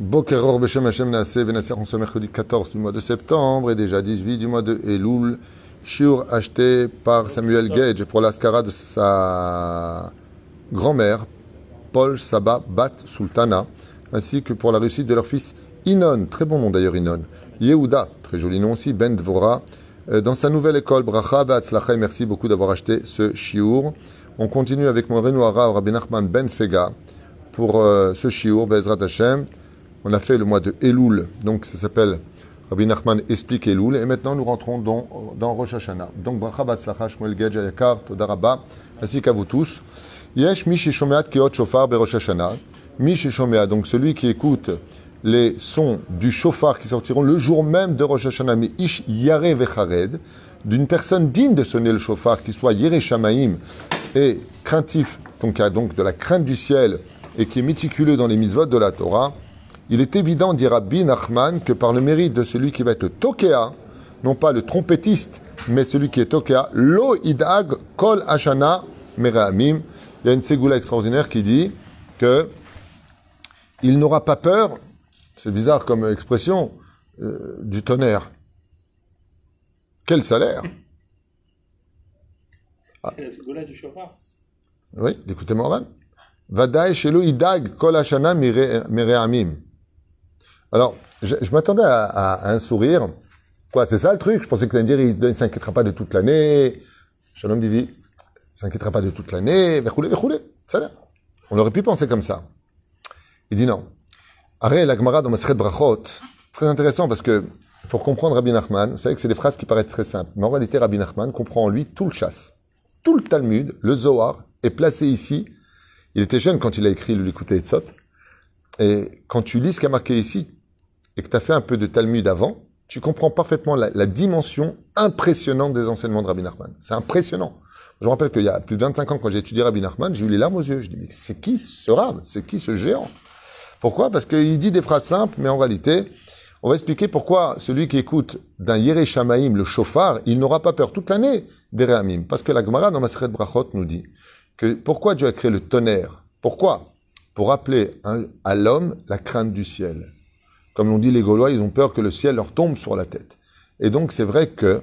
Bokeror Beshem Hashem Venasser, on se mercredi 14 du mois de septembre et déjà 18 du mois de Elul. Shiur acheté par Samuel Gage pour l'ascara de sa grand-mère, Paul Saba Bat Sultana, ainsi que pour la réussite de leur fils Inon, très bon nom d'ailleurs Inon, Yehuda, très joli nom aussi, Ben Dvora, euh, dans sa nouvelle école, Bracha Batzlacha, merci beaucoup d'avoir acheté ce Shiur. On continue avec mon Renoira, Rabbi Nachman Ben Fega, pour euh, ce Shiur, Bezrat Hashem. On a fait le mois de Elul, donc ça s'appelle Rabbi Nachman explique Elul. Et maintenant, nous rentrons dans, dans Rosh Hashanah. Donc, Bracha Batzlacha, Shmuel Gage, Ayakar, Todaraba, ainsi qu'à vous tous. Yesh Mishi Shomeat Keot Shofar Berosh Hashanah. Mishi Shomeat, donc celui qui écoute les sons du shofar qui sortiront le jour même de Rosh Hashanah, mais Ish Yare Vechared, d'une personne digne de sonner le shofar, qui soit Yere Shamaim et craintif, donc qui a donc de la crainte du ciel et qui est méticuleux dans les mitzvot de la Torah, il est évident, dit Rabbi Nachman, que par le mérite de celui qui va être le Tokea, non pas le trompettiste, mais celui qui est Tokea, Lo Idag Kol Hashana Mereamim. Il y a une ségoula extraordinaire qui dit que il n'aura pas peur, c'est bizarre comme expression, euh, du tonnerre. Quel salaire? C'est la ségoula du chauffard. Oui, écoutez Morvan. Vadaï shelo idag kol mereamim. Alors, je, m'attendais à, un sourire. Quoi, c'est ça le truc? Je pensais que tu allais me dire, il ne s'inquiétera pas de toute l'année. Shalom Divi, il s'inquiétera pas de toute l'année. Verroulé, verroulé. Ça là. On aurait pu penser comme ça. Il dit non. Arrête la Gemara dans Maseret Brachot. Très intéressant parce que pour comprendre Rabbi Nachman, vous savez que c'est des phrases qui paraissent très simples. Mais en réalité, Rabbi Nachman comprend en lui tout le chasse. Tout le Talmud, le Zohar, est placé ici. Il était jeune quand il a écrit le Likutei Etzot. Et quand tu lis ce qui a marqué ici, et que tu as fait un peu de Talmud avant, tu comprends parfaitement la, dimension impressionnante des enseignements de Rabbi Nachman. C'est impressionnant. Je me rappelle qu'il y a plus de 25 ans, quand j'ai étudié Rabbi Nachman, j'ai eu les larmes aux yeux. Je dis, mais c'est qui ce rab C'est qui ce géant? Pourquoi? Parce qu'il dit des phrases simples, mais en réalité, on va expliquer pourquoi celui qui écoute d'un Yere Shamaim, le chauffard, il n'aura pas peur toute l'année des Réamim. Parce que la Gemara dans Maseret Brachot nous dit que pourquoi Dieu a créé le tonnerre? Pourquoi? Pour rappeler hein, à l'homme la crainte du ciel. Comme l'ont dit les Gaulois, ils ont peur que le ciel leur tombe sur la tête. Et donc c'est vrai que,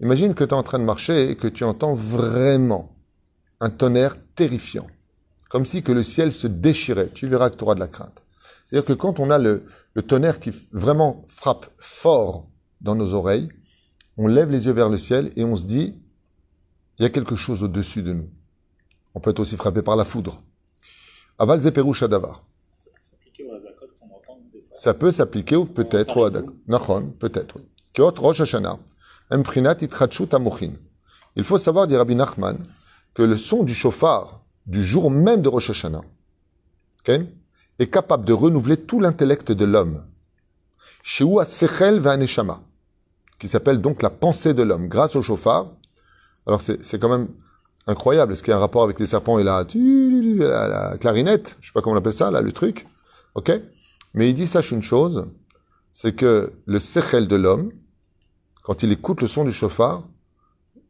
imagine que tu es en train de marcher et que tu entends vraiment un tonnerre terrifiant. Comme si que le ciel se déchirait. Tu verras que tu auras de la crainte. C'est-à-dire que quand on a le, tonnerre qui vraiment frappe fort dans nos oreilles, on lève les yeux vers le ciel et on se dit, il y a quelque chose au-dessus de nous. On peut être aussi frappé par la foudre. Aval Zeperu Shadavar. C'est appliqué au Hazakot qu'on entend des fois. Ça peut s'appliquer ou peut-être au Hadak. Peut-être, oui. Kiot Rosh Hashanah. Emprinat. Il faut savoir, dit Rabbi Nachman, que le son du chauffard du jour même de Rosh Hashanah est capable de renouveler tout l'intellect de l'homme. Shehu sechel v'aneshama, qui s'appelle donc la pensée de l'homme, grâce au chauffard. Alors c'est quand même incroyable. Est-ce qu'il y a un rapport avec les serpents et la, la, la clarinette? Je sais pas comment on appelle ça, là, le truc. Ok? Mais il dit, sache une chose, c'est que le sechel de l'homme, quand il écoute le son du chauffard,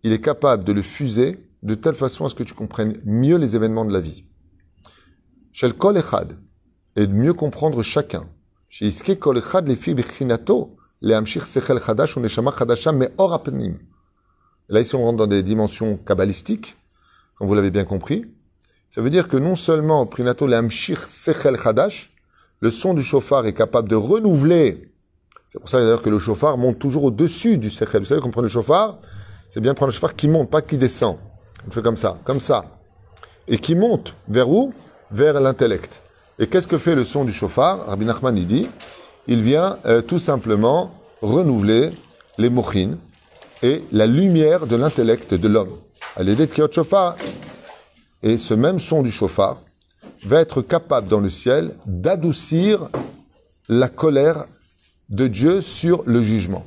il est capable de le fuser de telle façon à ce que tu comprennes mieux les événements de la vie. Shel kol echad, et de mieux comprendre chacun. Chez iske kol echad les filles bechinato, les amshir sechel chadash ou neshama chadasha me or apnim. Là, ici, on rentre dans des dimensions kabbalistiques, comme vous l'avez bien compris. Ça veut dire que non seulement prinato le amshir sechel chadash, le son du chauffard est capable de renouveler. C'est pour ça d'ailleurs que le chauffard monte toujours au-dessus du sechel. Vous savez, qu'on prend le chauffard, c'est bien prendre le chauffard qui monte, pas qui descend. On fait comme ça, comme ça. Et qui monte vers où? Vers l'intellect. Et qu'est-ce que fait le son du chauffard? Rabbi Nachman, il dit, il vient euh, tout simplement renouveler les mochines et la lumière de l'intellect de l'homme. À l'aider de Chauffard. Et ce même son du chauffard va être capable dans le ciel d'adoucir la colère de Dieu sur le jugement.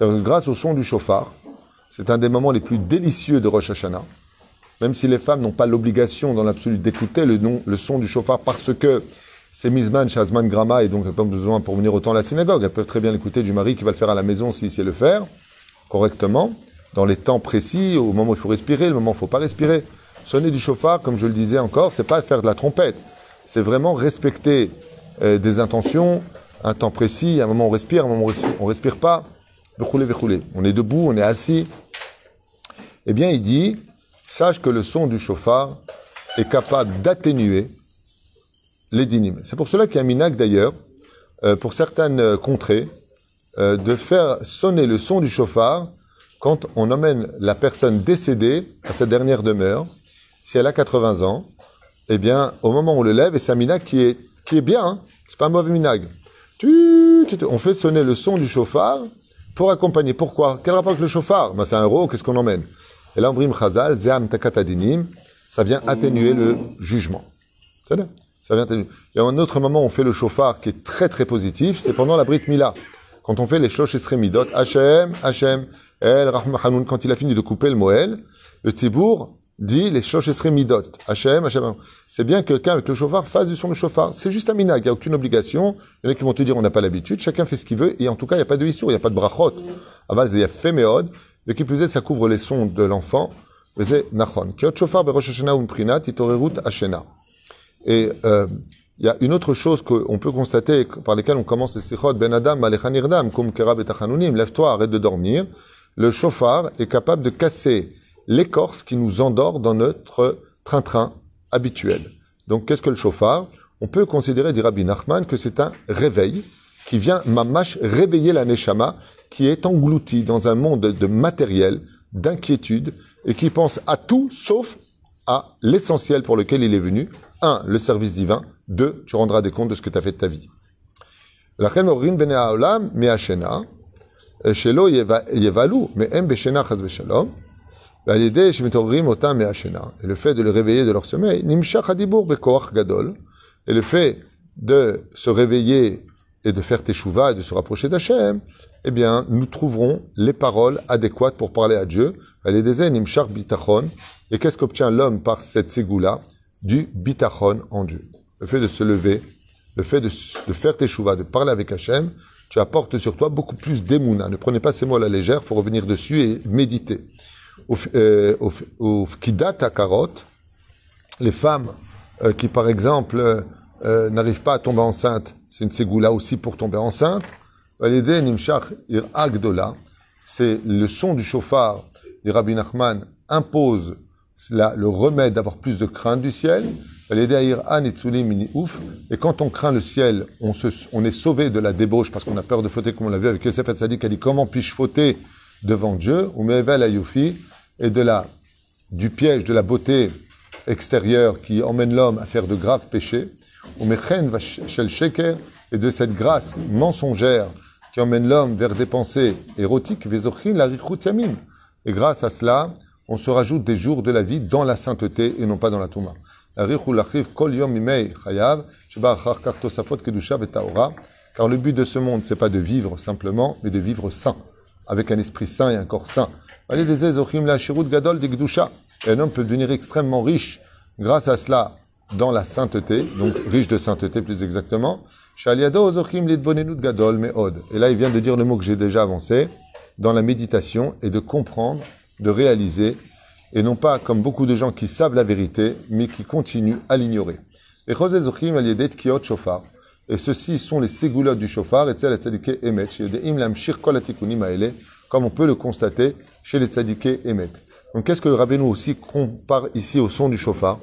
Grâce au son du chauffard, c'est un des moments les plus délicieux de Rosh Hashanah, même si les femmes n'ont pas l'obligation dans l'absolu d'écouter le son du chauffard parce que c'est Mizman, Shazman, Grama, et donc elles n'ont pas besoin pour venir autant à la synagogue. Elles peuvent très bien l'écouter du mari qui va le faire à la maison s'il sait le faire correctement, dans les temps précis, au moment où il faut respirer, le moment où il ne faut pas respirer. Sonner du chauffard, comme je le disais encore, c'est pas faire de la trompette. C'est vraiment respecter euh, des intentions, un temps précis, un moment on respire, à un moment on on respire pas. On est debout, on est assis. Eh bien, il dit, sache que le son du chauffard est capable d'atténuer les dynimes. C'est pour cela qu'il y a un minac d'ailleurs, euh, pour certaines euh, contrées, de faire sonner le son du chauffard quand on emmène la personne décédée à sa dernière demeure. Si elle a 80 ans, eh bien, au moment où on le lève, et c'est un minag qui est, qui est bien, hein, c'est pas un mauvais minag. On fait sonner le son du chauffard pour accompagner. Pourquoi? Quel rapport avec le chauffard? Ben, C'est un héros, qu'est-ce qu'on emmène? Et là, on brime chazal, zeam takatadinim, ça vient atténuer le jugement. Ça vient atténuer. Il y a un autre moment où on fait le chauffard qui est très très positif, c'est pendant la Brit Mila. Quand on fait les shlosh esremidot, Hachem, Hachem, El, Rahma Hanoun, quand il a fini de couper le Moël, le Tzibour dit les shlosh esremidot, Hachem, Hachem. C'est bien que quelqu'un avec le chauffard fasse du son de chauffard. C'est juste un minag, il n'y a aucune obligation. Il y en a qui vont te dire on n'a pas l'habitude, chacun fait ce qu'il veut, et en tout cas, il n'y a pas de histoire, il n'y a pas de brachot. Aval, il y a féméod, mais qui plus est, ça couvre les sons de l'enfant. Nachon. Chauffard. Et euh, il y a une autre chose qu'on peut constater, par lesquelles on commence les sikhot, ben adam, malechan kum kerab et lève-toi, arrête de dormir. Le chauffard est capable de casser l'écorce qui nous endort dans notre train-train habituel. Donc, qu'est-ce que le chauffard? On peut considérer, dit Rabbi Nachman, que c'est un réveil qui vient, mamash, réveiller la neshama qui est engloutie dans un monde de matériel, d'inquiétude, et qui pense à tout sauf à l'essentiel pour lequel il est venu. Un, le service divin. Deux, tu rendras des comptes de ce que tu as fait de ta vie. Et le fait de les réveiller de leur sommeil, gadol. Et le fait de se réveiller et de faire teshuva et de se rapprocher d'Hachem, eh bien, nous trouverons les paroles adéquates pour parler à Dieu. bitachon. Et qu'est-ce qu'obtient l'homme par cette ségoula Du bitachon en Dieu. Le fait de se lever, le fait de, de faire teshuva, de parler avec Hachem, tu apportes sur toi beaucoup plus d'émouna. Ne prenez pas ces mots à la légère, faut revenir dessus et méditer. Au, f- euh, fkidat akarot, les femmes euh, qui, par exemple, euh, n'arrivent pas à tomber enceinte, c'est une ségoula aussi pour tomber enceinte. Validé nimshach ir agdola, c'est le son du chauffard. Et Rabbi Nachman impose la- le remède d'avoir plus de crainte du ciel. Ouf. Et quand on craint le ciel, on, se, on est sauvé de la débauche parce qu'on a peur de fauter, comme on l'a vu avec Yosef Hatzadik, a dit comment puis-je fauter devant Dieu, ou mevel ayufi, et de la, du piège de la beauté extérieure qui emmène l'homme à faire de graves péchés, ou mechen shel sheker, et de cette grâce mensongère qui emmène l'homme vers des pensées érotiques, vezochin la yamin. Et grâce à cela, on se rajoute des jours de la vie dans la sainteté et non pas dans la touma. La. Car le but de ce monde, c'est pas de vivre simplement, mais de vivre saint, avec un esprit saint et un corps shirut gadol. Et un homme peut devenir extrêmement riche grâce à cela dans la sainteté, donc riche de sainteté plus exactement. Gadol. Et là, il vient de dire le mot que j'ai déjà avancé, dans la méditation, et de comprendre, de réaliser, et non pas comme beaucoup de gens qui savent la vérité, mais qui continuent à l'ignorer. Et Et ceux-ci sont les ségoulottes du chauffard, et tzel tzadike emet, chez les comme on peut le constater chez les tzadike emet. Donc qu'est-ce que le Rabbeinu aussi compare ici au son du chauffard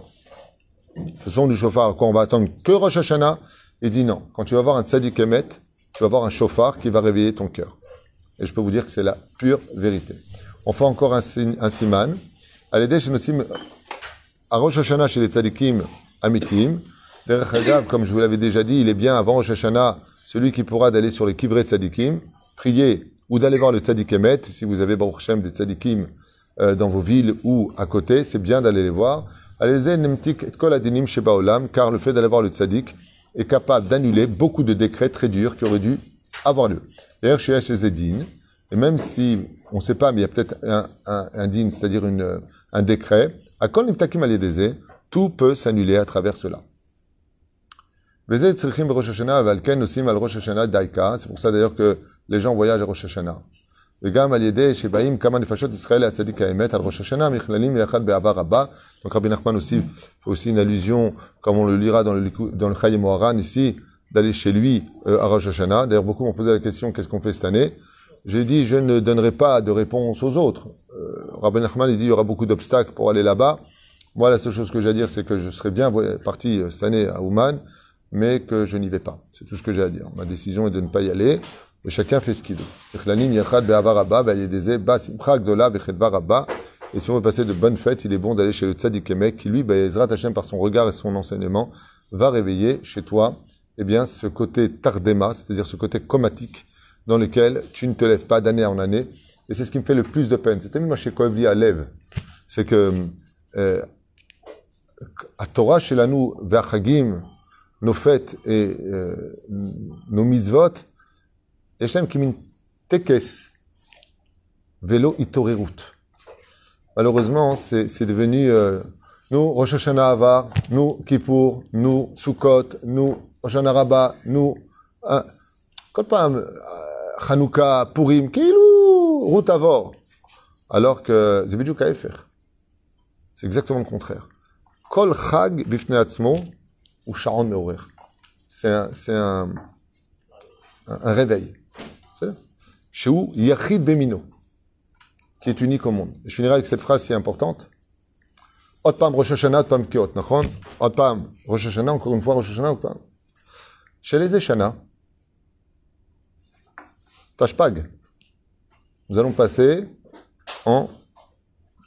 Ce son du chauffard, quoi, on va attendre que Rosh Hashanah Il dit non, quand tu vas voir un tzadik emet, tu vas voir un chauffard qui va réveiller ton cœur. Et je peux vous dire que c'est la pure vérité. On fait encore un, un siman. L'aider chez nos à Rosh Hashanah chez les tzadikim amitim. Comme je vous l'avais déjà dit, il est bien avant Rosh celui qui pourra d'aller sur les kivrei tzadikim, prier ou d'aller voir le tzadik emet. Si vous avez Baruch Hashem des tzadikim euh, dans vos villes ou à côté, c'est bien d'aller les voir. Car le fait d'aller voir le tzadik est capable d'annuler beaucoup de décrets très durs qui auraient dû avoir lieu. D'ailleurs, chez Zedin, et même si on ne sait pas, mais il y a peut-être un, un, un din, c'est-à-dire un décret, à kol nimtakim al tout peut s'annuler à travers cela. C'est pour ça d'ailleurs que les gens voyagent à Rosh Hashanah. Donc Rabbi Nachman aussi fait aussi une allusion, comme on le lira dans le, dans le Chayim Moharan ici, d'aller chez lui euh, à Rosh Hashanah. D'ailleurs, beaucoup m'ont posé la question, qu'est-ce qu'on fait cette année? J'ai dit, je ne donnerai pas de réponse aux autres. Euh, Rabbi Nachman, il dit, il y aura beaucoup d'obstacles pour aller là-bas. Moi, la seule chose que j'ai à dire, c'est que je serais bien parti euh, cette année à Ouman, mais que je n'y vais pas. C'est tout ce que j'ai à dire. Ma décision est de ne pas y aller. Et chacun fait ce qu'il veut. Et si on veut passer de bonnes fêtes, il est bon d'aller chez le tzaddik Emek, qui lui, Ezrat Hashem, par son regard et son enseignement, va réveiller chez toi, eh bien, ce côté tardema, c'est-à-dire ce côté comatique, dans lequel tu ne te lèves pas d'année en année. Et c'est ce qui me fait le plus de peine. C'était moi chez Koevli à Lève. C'est que, euh, à Torah, chez nous, Vachagim, nos fêtes et euh, nos mitzvot, Hachem Kimin Tekes, vélo itorerut. Malheureusement, c'est devenu euh, nous Rosh Hashanah Avar, nous Kippour, nous Sukkot, nous Rosh Hashanah Rabbah, nous hein, Kolpam, euh, Hanouka, Purim, Kilou, route Avor. Alors que Zebidjuk faire. C'est exactement le contraire. Kol Chag Bifneatsmo ou Sharon Meorer. C'est un, un, un, réveil. Chez où Yachid Bemino, qui est unique au monde. Je finirai avec cette phrase si importante. Ot pam Rosh Hashanah, ot pam Kiot, nachon? Ot pam Rosh Hashanah, encore une fois Rosh Hashanah, ot pam. Chez les Eshana, Tashpag, nous allons passer en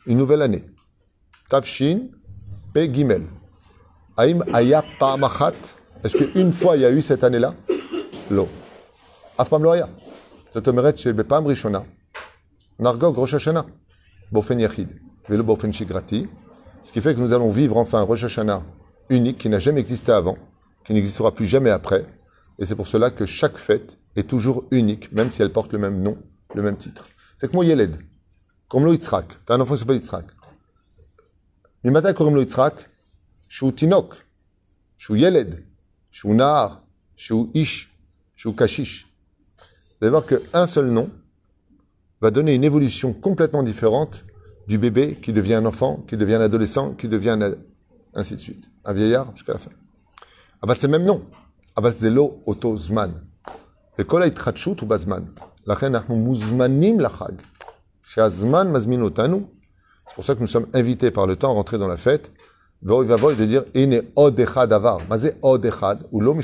une nouvelle année. Tafshin Pe Gimel. Aim Aya Pa'amachat. Est-ce qu'une fois il y a eu cette année-là? L'eau. Afpam Loaya. Zotomeret chez Bepam Rishona. Nargog Rosh Hashanah. Bofen Yachid. Velo Bofen Shigrati. Ce qui fait que nous allons vivre enfin un Rosh Hashanah unique qui n'a jamais existé avant, qui n'existera plus jamais après. Et c'est pour cela que chaque fête est toujours unique, même si elle porte le même nom, le même titre. C'est que comme Yeled, comme Yitzhak. T'as un enfant qui s'appelle Yitzhak. Mimata Korim Yitzhak, שהוא תינוק, שהוא ילד, שהוא נער, שהוא איש, שהוא קשיש. Vous allez voir qu'un seul nom va donner une évolution complètement différente du bébé qui devient un enfant, qui devient un adolescent, qui devient un... ainsi de suite. Un vieillard jusqu'à la fin. אבל c'est le même nom. אבל זה לא אותו זמן. וכל ההתחדשות הוא בזמן. לכן אנחנו מוזמנים לחג. שהזמן מזמין אותנו, c'est pour ça que nous sommes invités par le temps à rentrer dans la fête. de dire Ine Odechad Avar. Mazé Odechad, ou l'homme.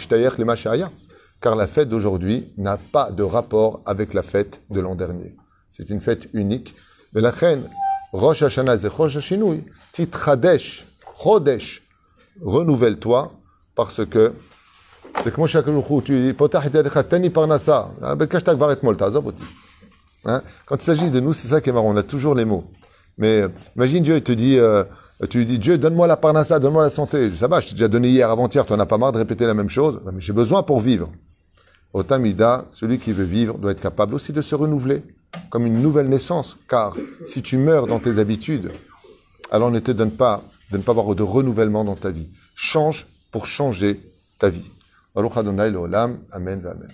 Car la fête d'aujourd'hui n'a pas de rapport avec la fête de l'an dernier. C'est une fête unique. Mais la reine, Rosh Hashanah, c'est Rosh Chodesh. Renouvelle-toi, parce que c'est comme chaque tu dis Potah. Ah, ben, hein? Quand il s'agit de nous, c'est ça qui est marrant. On a toujours les mots. Mais euh, imagine Dieu, il te dit, euh, tu lui dis, Dieu, donne-moi la parnassa, donne-moi la santé. Ça va, je t'ai déjà donné hier, avant-hier, tu n'en as pas marre de répéter la même chose. Mais j'ai besoin pour vivre. Au Tamida, celui qui veut vivre doit être capable aussi de se renouveler, comme une nouvelle naissance. Car si tu meurs dans tes habitudes, alors ne te donne pas de ne pas avoir de renouvellement dans ta vie. Change pour changer ta vie. Amen. Amen.